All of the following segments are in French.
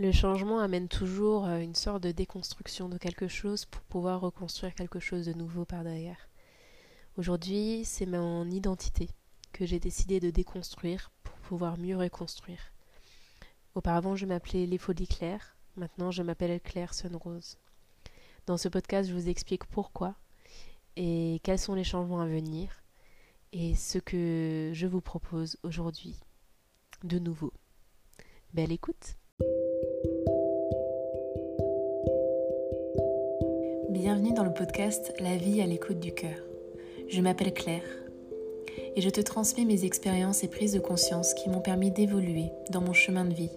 Le changement amène toujours euh, une sorte de déconstruction de quelque chose pour pouvoir reconstruire quelque chose de nouveau par derrière. Aujourd'hui, c'est mon identité que j'ai décidé de déconstruire pour pouvoir mieux reconstruire. Auparavant, je m'appelais Les Folies Claires, maintenant je m'appelle Claire Sunrose. Dans ce podcast, je vous explique pourquoi et quels sont les changements à venir et ce que je vous propose aujourd'hui de nouveau. Belle écoute Bienvenue dans le podcast La vie à l'écoute du cœur. Je m'appelle Claire et je te transmets mes expériences et prises de conscience qui m'ont permis d'évoluer dans mon chemin de vie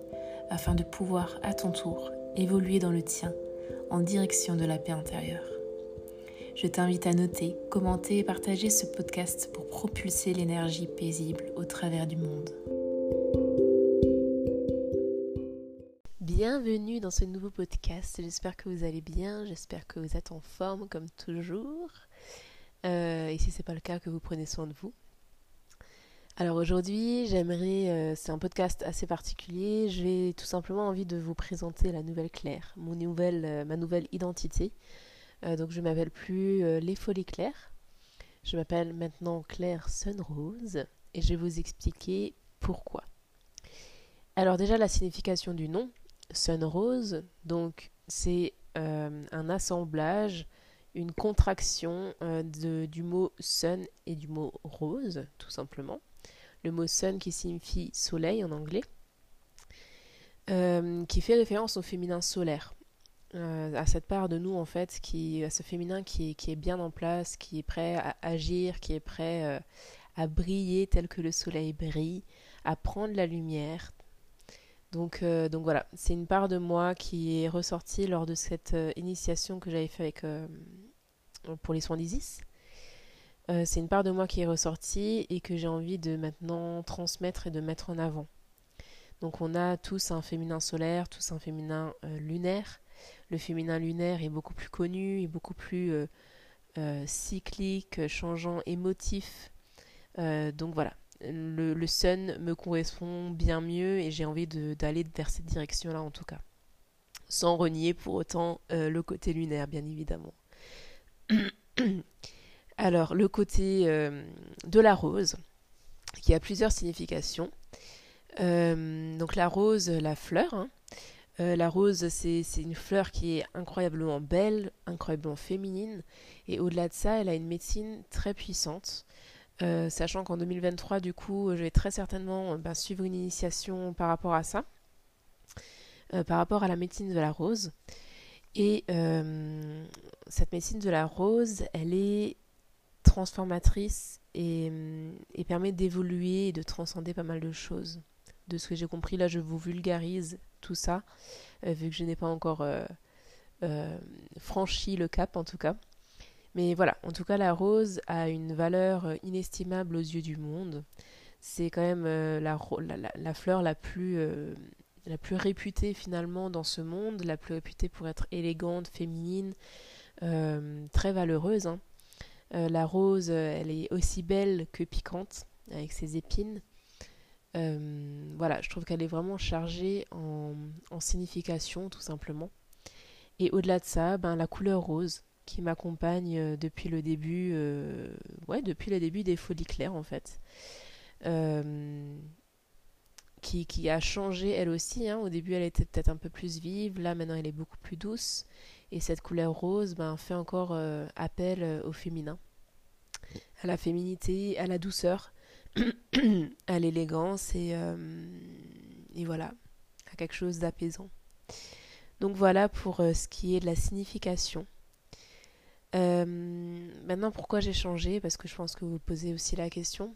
afin de pouvoir à ton tour évoluer dans le tien en direction de la paix intérieure. Je t'invite à noter, commenter et partager ce podcast pour propulser l'énergie paisible au travers du monde. Bienvenue dans ce nouveau podcast. J'espère que vous allez bien, j'espère que vous êtes en forme comme toujours. Euh, et si ce n'est pas le cas, que vous prenez soin de vous. Alors aujourd'hui, j'aimerais, euh, c'est un podcast assez particulier, j'ai tout simplement envie de vous présenter la nouvelle Claire, mon nouvelle, euh, ma nouvelle identité. Donc je m'appelle plus Les Folies Claires, je m'appelle maintenant Claire Sunrose et je vais vous expliquer pourquoi. Alors déjà la signification du nom, Sunrose, donc c'est un assemblage, une contraction de, du mot sun et du mot rose, tout simplement le mot sun qui signifie soleil en anglais, euh, qui fait référence au féminin solaire, euh, à cette part de nous en fait, qui, à ce féminin qui, est bien en place, qui est prêt à agir, qui est prêt euh, à briller tel que le soleil brille, à prendre la lumière. Donc, donc voilà, c'est une part de moi qui est ressortie lors de cette initiation que j'avais fait avec, pour les soins d'Isis. Euh, c'est une part de moi qui est ressortie et que j'ai envie de maintenant transmettre et de mettre en avant. Donc on a tous un féminin solaire, tous un féminin euh, lunaire. Le féminin lunaire est beaucoup plus connu, et beaucoup plus euh, cyclique, changeant, émotif. donc voilà, le, sun me correspond bien mieux et j'ai envie d'aller vers cette direction-là en tout cas. Sans renier pour autant le côté lunaire, bien évidemment. Alors, le côté euh, de la rose, qui a plusieurs significations. Euh, donc, la rose, la fleur. Hein. Euh, la rose, c'est une fleur qui est incroyablement belle, incroyablement féminine. Et au-delà de ça, elle a une médecine très puissante. Sachant qu'en 2023, du coup, je vais très certainement ben, suivre une initiation par rapport à ça, par rapport à la médecine de la rose. Et cette médecine de la rose, elle est transformatrice et, permet d'évoluer et de transcender pas mal de choses. De ce que j'ai compris, là, je vous vulgarise tout ça, euh, vu que je n'ai pas encore euh, euh, franchi le cap, en tout cas. Mais voilà, en tout cas, la rose a une valeur inestimable aux yeux du monde. C'est quand même la, la, fleur la plus, la plus réputée finalement dans ce monde, la plus réputée pour être élégante, féminine, très valeureuse. Hein. Euh, la rose, euh, elle est aussi belle que piquante, avec ses épines. Euh, voilà, je trouve qu'elle est vraiment chargée en, signification, tout simplement. Et au-delà de ça, ben, la couleur rose, qui m'accompagne depuis le début, ouais, depuis le début des Folies Claires, en fait. Qui, qui, a changé elle aussi. Hein. Au début, elle était peut-être un peu plus vive. Là, maintenant, elle est beaucoup plus douce. Et cette couleur rose ben, fait encore euh, appel euh, au féminin, à la féminité, à la douceur, à l'élégance et, euh, et, voilà, à quelque chose d'apaisant. Donc voilà pour ce qui est de la signification. Maintenant, pourquoi j'ai changé? Parce que je pense que vous posez aussi la question.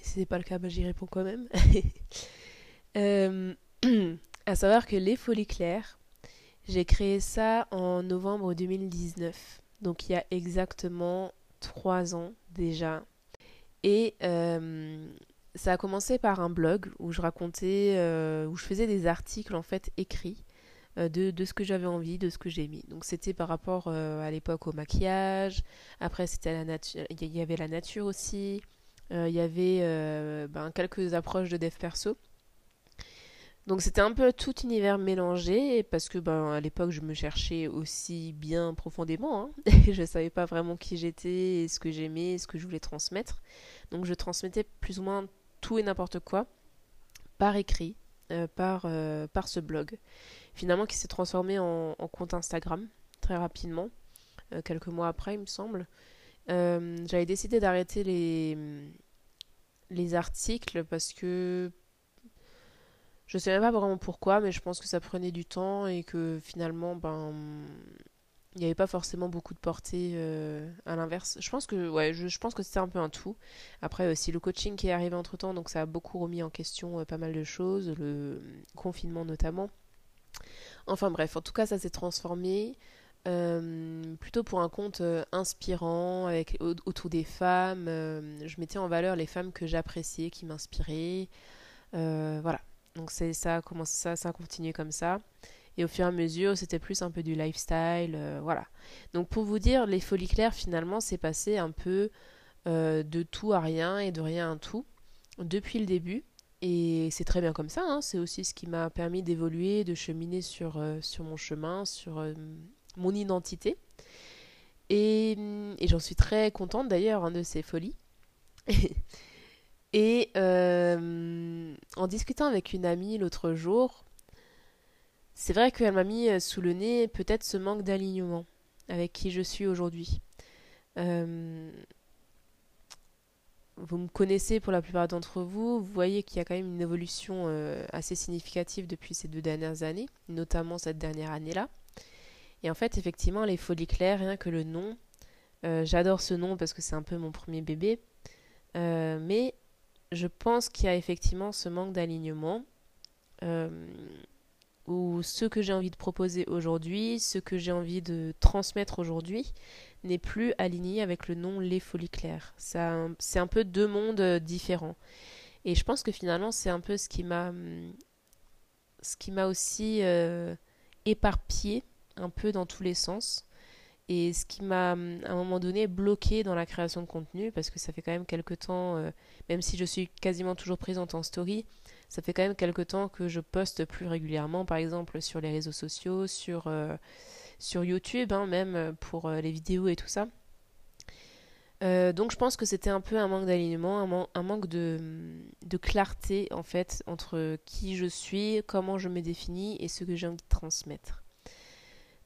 Et si ce n'est pas le cas, ben, j'y réponds quand même. à savoir que les folies claires, j'ai créé ça en novembre 2019, donc il y a exactement trois ans déjà. Et euh, ça a commencé par un blog où je racontais, euh, où je faisais des articles en fait écrits euh, de, de, ce que j'avais envie, de ce que j'ai mis. Donc c'était par rapport à l'époque au maquillage, après c'était la nature, il y avait la nature aussi, il y avait ben, quelques approches de dev perso. Donc c'était un peu tout univers mélangé parce que ben, à l'époque je me cherchais aussi bien profondément. Hein, je savais pas vraiment qui j'étais, ce que j'aimais, ce que je voulais transmettre. Donc je transmettais plus ou moins tout et n'importe quoi par écrit, euh, par, euh, par ce blog. Finalement qui s'est transformé en, compte Instagram très rapidement, euh, quelques mois après il me semble. J'avais décidé d'arrêter les, les articles parce que je sais même pas vraiment pourquoi, mais je pense que ça prenait du temps et que finalement, ben, il n'y avait pas forcément beaucoup de portée euh, à l'inverse. Je pense que, ouais, je, pense que c'était un peu un tout. Après, aussi le coaching qui est arrivé entre temps, donc ça a beaucoup remis en question euh, pas mal de choses, le confinement notamment. Enfin bref, en tout cas, ça s'est transformé. Euh, plutôt pour un compte inspirant avec autour des femmes. je mettais en valeur les femmes que j'appréciais, qui m'inspiraient. voilà, donc c'est ça a commencé ça, ça a continué comme ça. Et au fur et à mesure, c'était plus un peu du lifestyle, euh, voilà. Donc pour vous dire, les folies claires, finalement, c'est passé un peu euh, de tout à rien et de rien à tout depuis le début. Et c'est très bien comme ça, hein. c'est aussi ce qui m'a permis d'évoluer, de cheminer sur, euh, mon chemin, sur mon identité. Et, et j'en suis très contente d'ailleurs hein, de ces folies. Et euh, en discutant avec une amie l'autre jour, c'est vrai qu'elle m'a mis euh, sous le nez peut-être ce manque d'alignement avec qui je suis aujourd'hui. Euh, vous me connaissez pour la plupart d'entre vous, vous voyez qu'il y a quand même une évolution assez significative depuis ces deux dernières années, notamment cette dernière année-là. Et en fait, effectivement, les folies claires, rien que le nom, j'adore ce nom parce que c'est un peu mon premier bébé, mais je pense qu'il y a effectivement ce manque d'alignement. Où ce que j'ai envie de proposer aujourd'hui, ce que j'ai envie de transmettre aujourd'hui, n'est plus aligné avec le nom Les Folies Claires. C'est un peu deux mondes euh, différents. Et je pense que finalement, c'est un peu ce qui m'a m'a aussi euh, éparpillé un peu dans tous les sens. Et ce qui m'a, à un moment donné, bloqué dans la création de contenu, parce que ça fait quand même quelques temps, euh, même si je suis quasiment toujours présente en story, ça fait quand même quelques temps que je poste plus régulièrement, par exemple sur les réseaux sociaux, sur, euh, sur YouTube, hein, même pour euh, les vidéos et tout ça. donc je pense que c'était un peu un manque d'alignement, un, manque de, clarté en fait entre qui je suis, comment je me définis et ce que j'ai envie de transmettre.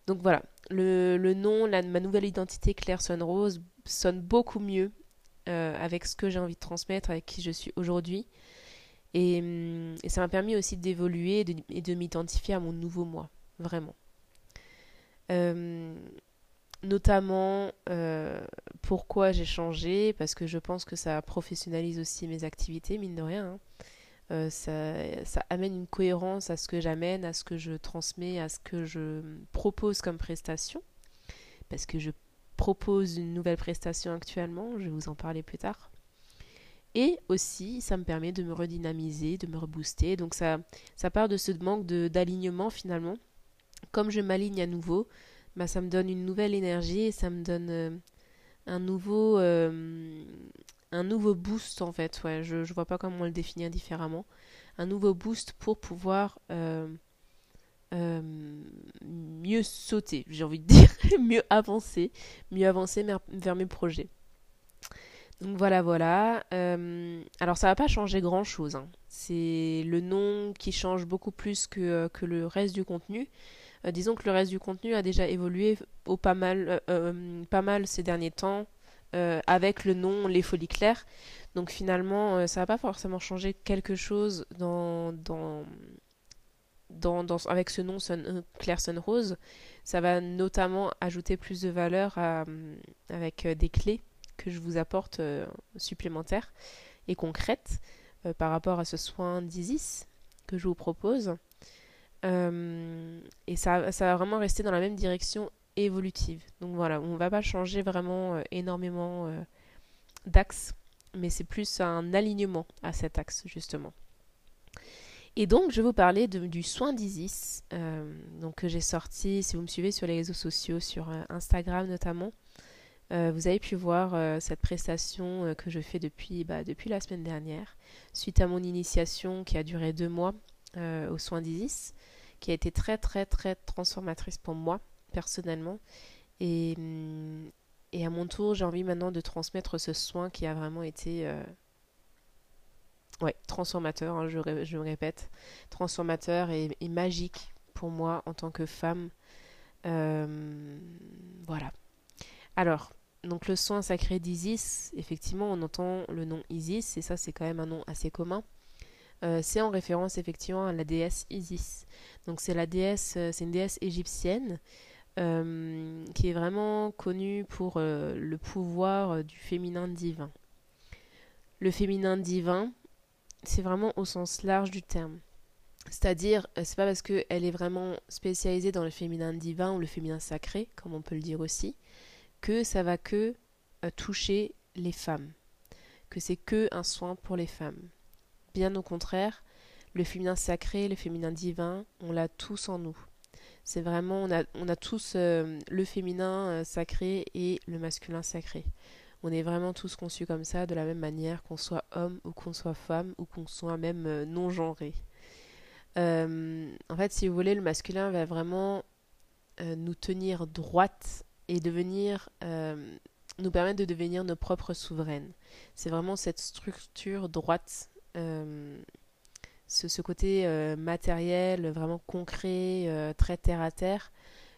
Donc voilà, le, nom, ma nouvelle identité Claire Sunrose sonne beaucoup mieux euh, avec ce que j'ai envie de transmettre, avec qui je suis aujourd'hui. Et, hum, ça m'a permis aussi d'évoluer et de, m'identifier à mon nouveau moi, vraiment. Euh, notamment euh, pourquoi j'ai changé, parce que je pense que ça professionnalise aussi mes activités, mine de rien. Hein. Euh, ça, amène une cohérence à ce que j'amène, à ce que je transmets, à ce que je propose comme prestation. Parce que je propose une nouvelle prestation actuellement, je vais vous en parler plus tard. Et aussi, ça me permet de me redynamiser, de me rebooster. Donc ça, ça part de ce manque d'alignement finalement. Comme je m'aligne à nouveau, bah, ça me donne une nouvelle énergie et ça me donne euh, un nouveau, euh, un nouveau boost en fait. Ouais, je, je vois pas comment le définir différemment. Un nouveau boost pour pouvoir euh, mieux sauter, j'ai envie de dire, mieux avancer, mieux avancer vers, mes projets. Donc voilà, voilà. Euh, alors ça va pas changer grand chose. Hein. C'est le nom qui change beaucoup plus que, que le reste du contenu. disons que le reste du contenu a déjà évolué au pas mal, pas mal ces derniers temps. Euh, avec le nom Les Folies Claires. Donc finalement, euh, ça va pas forcément changer quelque chose dans, avec ce nom euh, Claire Sun Rose. Ça va notamment ajouter plus de valeur avec des clés que je vous apporte supplémentaires et concrètes par rapport à ce soin d'Isis que je vous propose. et ça, ça va vraiment rester dans la même direction évolutive. Donc voilà, on ne va pas changer vraiment euh, énormément euh, d'axe, mais c'est plus un alignement à cet axe justement. Et donc je vais vous parler du soin d'Isis, euh, donc que j'ai sorti, si vous me suivez sur les réseaux sociaux, sur Instagram notamment, vous avez pu voir cette prestation que je fais depuis, bah, depuis la semaine dernière, suite à mon initiation qui a duré deux mois aux soins d'Isis, qui a été très très très transformatrice pour moi personnellement. Et, hum, et à mon tour, j'ai envie maintenant de transmettre ce soin qui a vraiment été ouais, transformateur, hein, je, je, me répète, transformateur et, magique pour moi en tant que femme. Euh, voilà. Alors, donc le soin sacré d'Isis, effectivement, on entend le nom Isis, et ça c'est quand même un nom assez commun. Euh, c'est en référence effectivement à la déesse Isis. Donc c'est la déesse, euh, c'est une déesse égyptienne qui est vraiment connue pour le pouvoir du féminin divin. Le féminin divin, c'est vraiment au sens large du terme. C'est-à-dire, euh, c'est pas parce qu'elle est vraiment spécialisée dans le féminin divin ou le féminin sacré, comme on peut le dire aussi, que ça va que euh, toucher les femmes, que c'est que un soin pour les femmes. Bien au contraire, le féminin sacré, le féminin divin, on l'a tous en nous. C'est vraiment, on a, on a tous euh, le féminin sacré et le masculin sacré. On est vraiment tous conçus comme ça, de la même manière qu'on soit homme ou qu'on soit femme ou qu'on soit même euh, non genré. Euh, en fait, si vous voulez, le masculin va vraiment euh, nous tenir droite et devenir, nous permettre de devenir nos propres souveraines. C'est vraiment cette structure droite, ce, ce, côté matériel, vraiment concret, très terre à terre,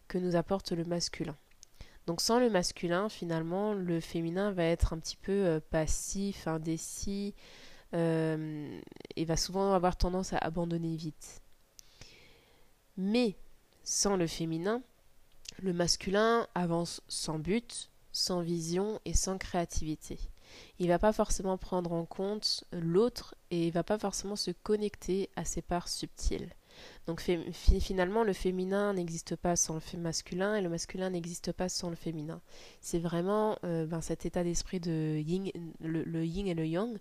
que nous apporte le masculin. Donc sans le masculin, finalement, le féminin va être un petit peu euh, passif, indécis, euh, et va souvent avoir tendance à abandonner vite. Mais sans le féminin, le masculin avance sans but, sans vision et sans créativité. Il va pas forcément prendre en compte l'autre et il va pas forcément se connecter à ses parts subtiles. Donc finalement, le féminin n'existe pas sans le masculin et le masculin n'existe pas sans le féminin. C'est vraiment euh, ben, cet état d'esprit de yin, le, yin et le yang.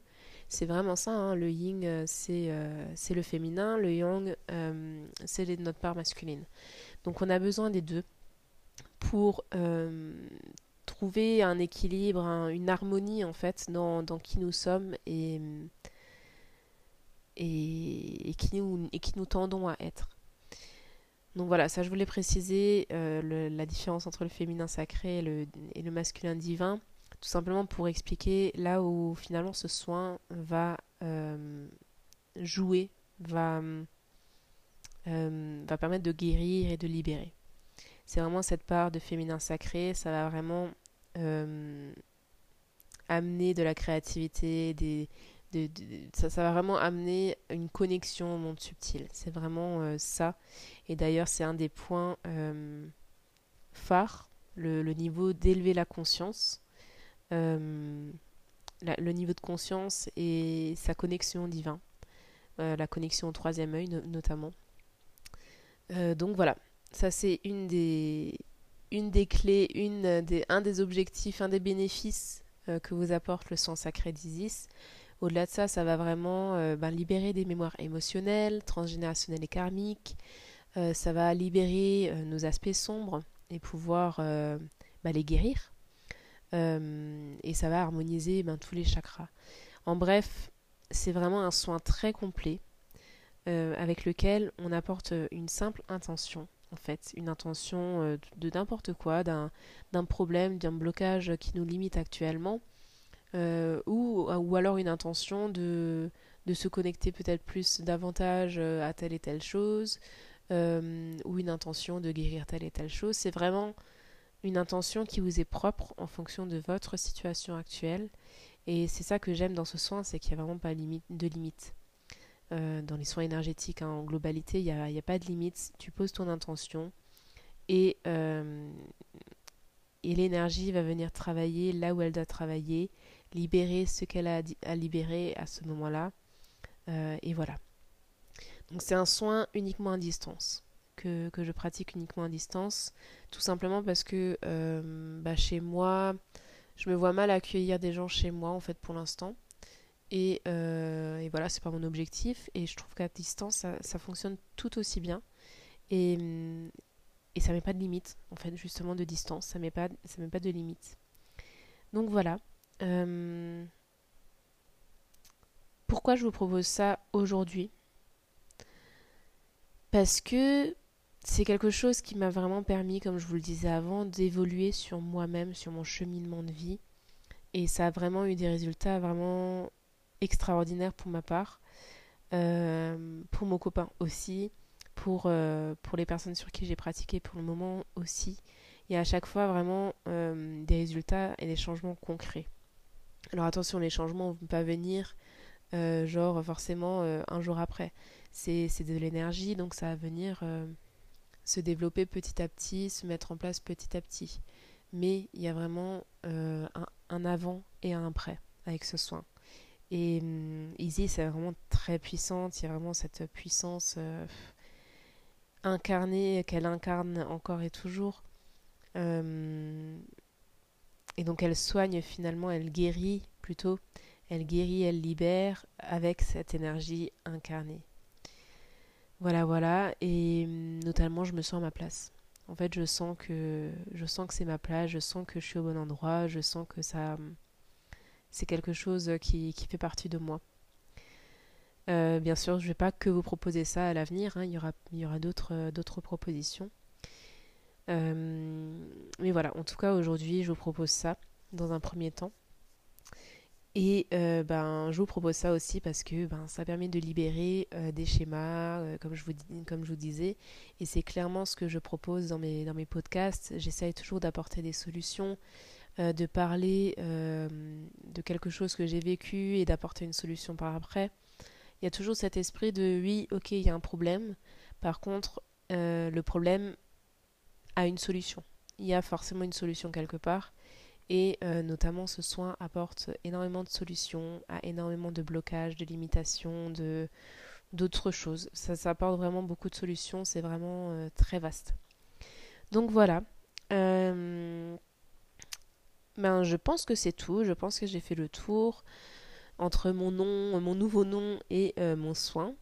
C'est vraiment ça. Hein. Le yin, euh, euh, c'est le féminin. Le yang, c'est notre part masculine. Donc on a besoin des deux pour trouver un équilibre, une harmonie en fait dans, dans qui nous sommes et et, qui nous, et qui nous tendons à être. Donc voilà, ça je voulais préciser euh, la différence entre le féminin sacré et le, et le, masculin divin, tout simplement pour expliquer là où finalement ce soin va euh, jouer, va, euh, va permettre de guérir et de libérer. C'est vraiment cette part de féminin sacré, ça va vraiment amener de la créativité, ça, va vraiment amener une connexion au monde subtil. C'est vraiment euh, ça. Et d'ailleurs, c'est un des points euh, phares, le, niveau d'élever la conscience, euh, le niveau de conscience et sa connexion au divin, la connexion au troisième œil notamment. donc voilà, ça c'est une des, une des clés, une des, un des objectifs, un des bénéfices que vous apporte le sang sacré d'Isis. Au-delà de ça, ça va vraiment euh, ben, libérer des mémoires émotionnelles, transgénérationnelles et karmiques. Euh, ça va libérer euh, nos aspects sombres et pouvoir ben, les guérir. et ça va harmoniser ben, tous les chakras. En bref, c'est vraiment un soin très complet avec lequel on apporte une simple intention en fait, une intention de n'importe quoi, d'un problème, d'un blocage qui nous limite actuellement, euh, ou, ou alors une intention de, se connecter peut-être plus davantage euh, à telle et telle chose, euh, ou une intention de guérir telle et telle chose. C'est vraiment une intention qui vous est propre en fonction de votre situation actuelle. Et c'est ça que j'aime dans ce soin, c'est qu'il n'y a vraiment pas de limite. Dans les soins énergétiques hein, en globalité, il n'y a, pas de limite. Tu poses ton intention et, et l'énergie va venir travailler là où elle doit travailler libérer ce qu'elle a à libérer à ce moment-là. Euh, et voilà. Donc c'est un soin uniquement à distance, que, je pratique uniquement à distance, tout simplement parce que euh, bah, chez moi, je me vois mal accueillir des gens chez moi en fait pour l'instant. Et, euh, et, voilà, c'est pas mon objectif. Et je trouve qu'à distance, ça, fonctionne tout aussi bien. Et, et ça met pas de limite, en fait, justement de distance. Ça met pas, ça met pas de limite. Donc voilà. Euh, pourquoi je vous propose ça aujourd'hui? Parce que c'est quelque chose qui m'a vraiment permis, comme je vous le disais avant, d'évoluer sur moi-même, sur mon cheminement de vie. Et ça a vraiment eu des résultats vraiment extraordinaires pour ma part, euh, pour mon copain aussi, pour, euh, pour les personnes sur qui j'ai pratiqué pour le moment aussi. Il y a à chaque fois vraiment euh, des résultats et des changements concrets. Alors attention, les changements ne vont pas venir genre forcément un jour après. C'est de l'énergie, donc ça va venir se développer petit à petit, se mettre en place petit à petit. Mais il y a vraiment un, avant et un après avec ce soin. Et hum, Easy, c'est vraiment très puissante. Il y a vraiment cette puissance euh, incarnée qu'elle incarne encore et toujours. Hum, et donc elle soigne finalement, elle guérit plutôt. Elle guérit, elle libère avec cette énergie incarnée. Voilà, voilà. Et hum, notamment, je me sens à ma place. En fait, je sens que je sens que c'est ma place, je sens que je suis au bon endroit, je sens que ça hum, c'est quelque chose qui, fait partie de moi. Euh, bien sûr, je ne vais pas que vous proposer ça à l'avenir, hein. il y aura, d'autres, d'autres propositions. Mais voilà, en tout cas aujourd'hui je vous propose ça dans un premier temps. Et euh, ben, je vous propose ça aussi parce que ben, ça permet de libérer euh, des schémas, euh, comme, je vous, comme je vous disais. Et c'est clairement ce que je propose dans mes, dans mes podcasts. J'essaye toujours d'apporter des solutions, de parler de quelque chose que j'ai vécu et d'apporter une solution par après. Il y a toujours cet esprit de oui, ok, il y a un problème. Par contre, le problème a une solution. Il y a forcément une solution quelque part. Et euh, notamment, ce soin apporte énormément de solutions à énormément de blocages, de limitations, de d'autres choses. Ça, apporte vraiment beaucoup de solutions. C'est vraiment euh, très vaste. Donc voilà. Euh, ben, je pense que c'est tout. Je pense que j'ai fait le tour entre mon nom, mon nouveau nom et mon soin.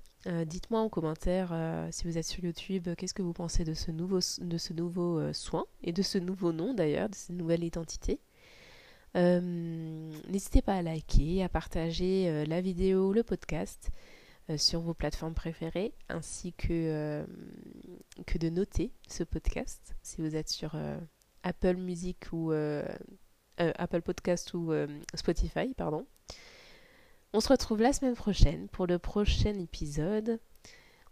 Dites-moi en commentaire si vous êtes sur YouTube, qu'est-ce que vous pensez de ce nouveau, de ce nouveau soin et de ce nouveau nom d'ailleurs, de cette nouvelle identité. Euh, n'hésitez pas à liker, à partager euh, la vidéo, le podcast euh, sur vos plateformes préférées, ainsi que, que de noter ce podcast si vous êtes sur Apple Music ou Apple Podcast ou Spotify, pardon. On se retrouve la semaine prochaine pour le prochain épisode.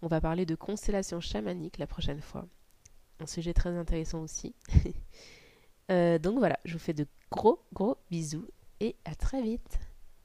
On va parler de constellation chamanique la prochaine fois. Un sujet très intéressant aussi. donc voilà, je vous fais de gros gros bisous et à très vite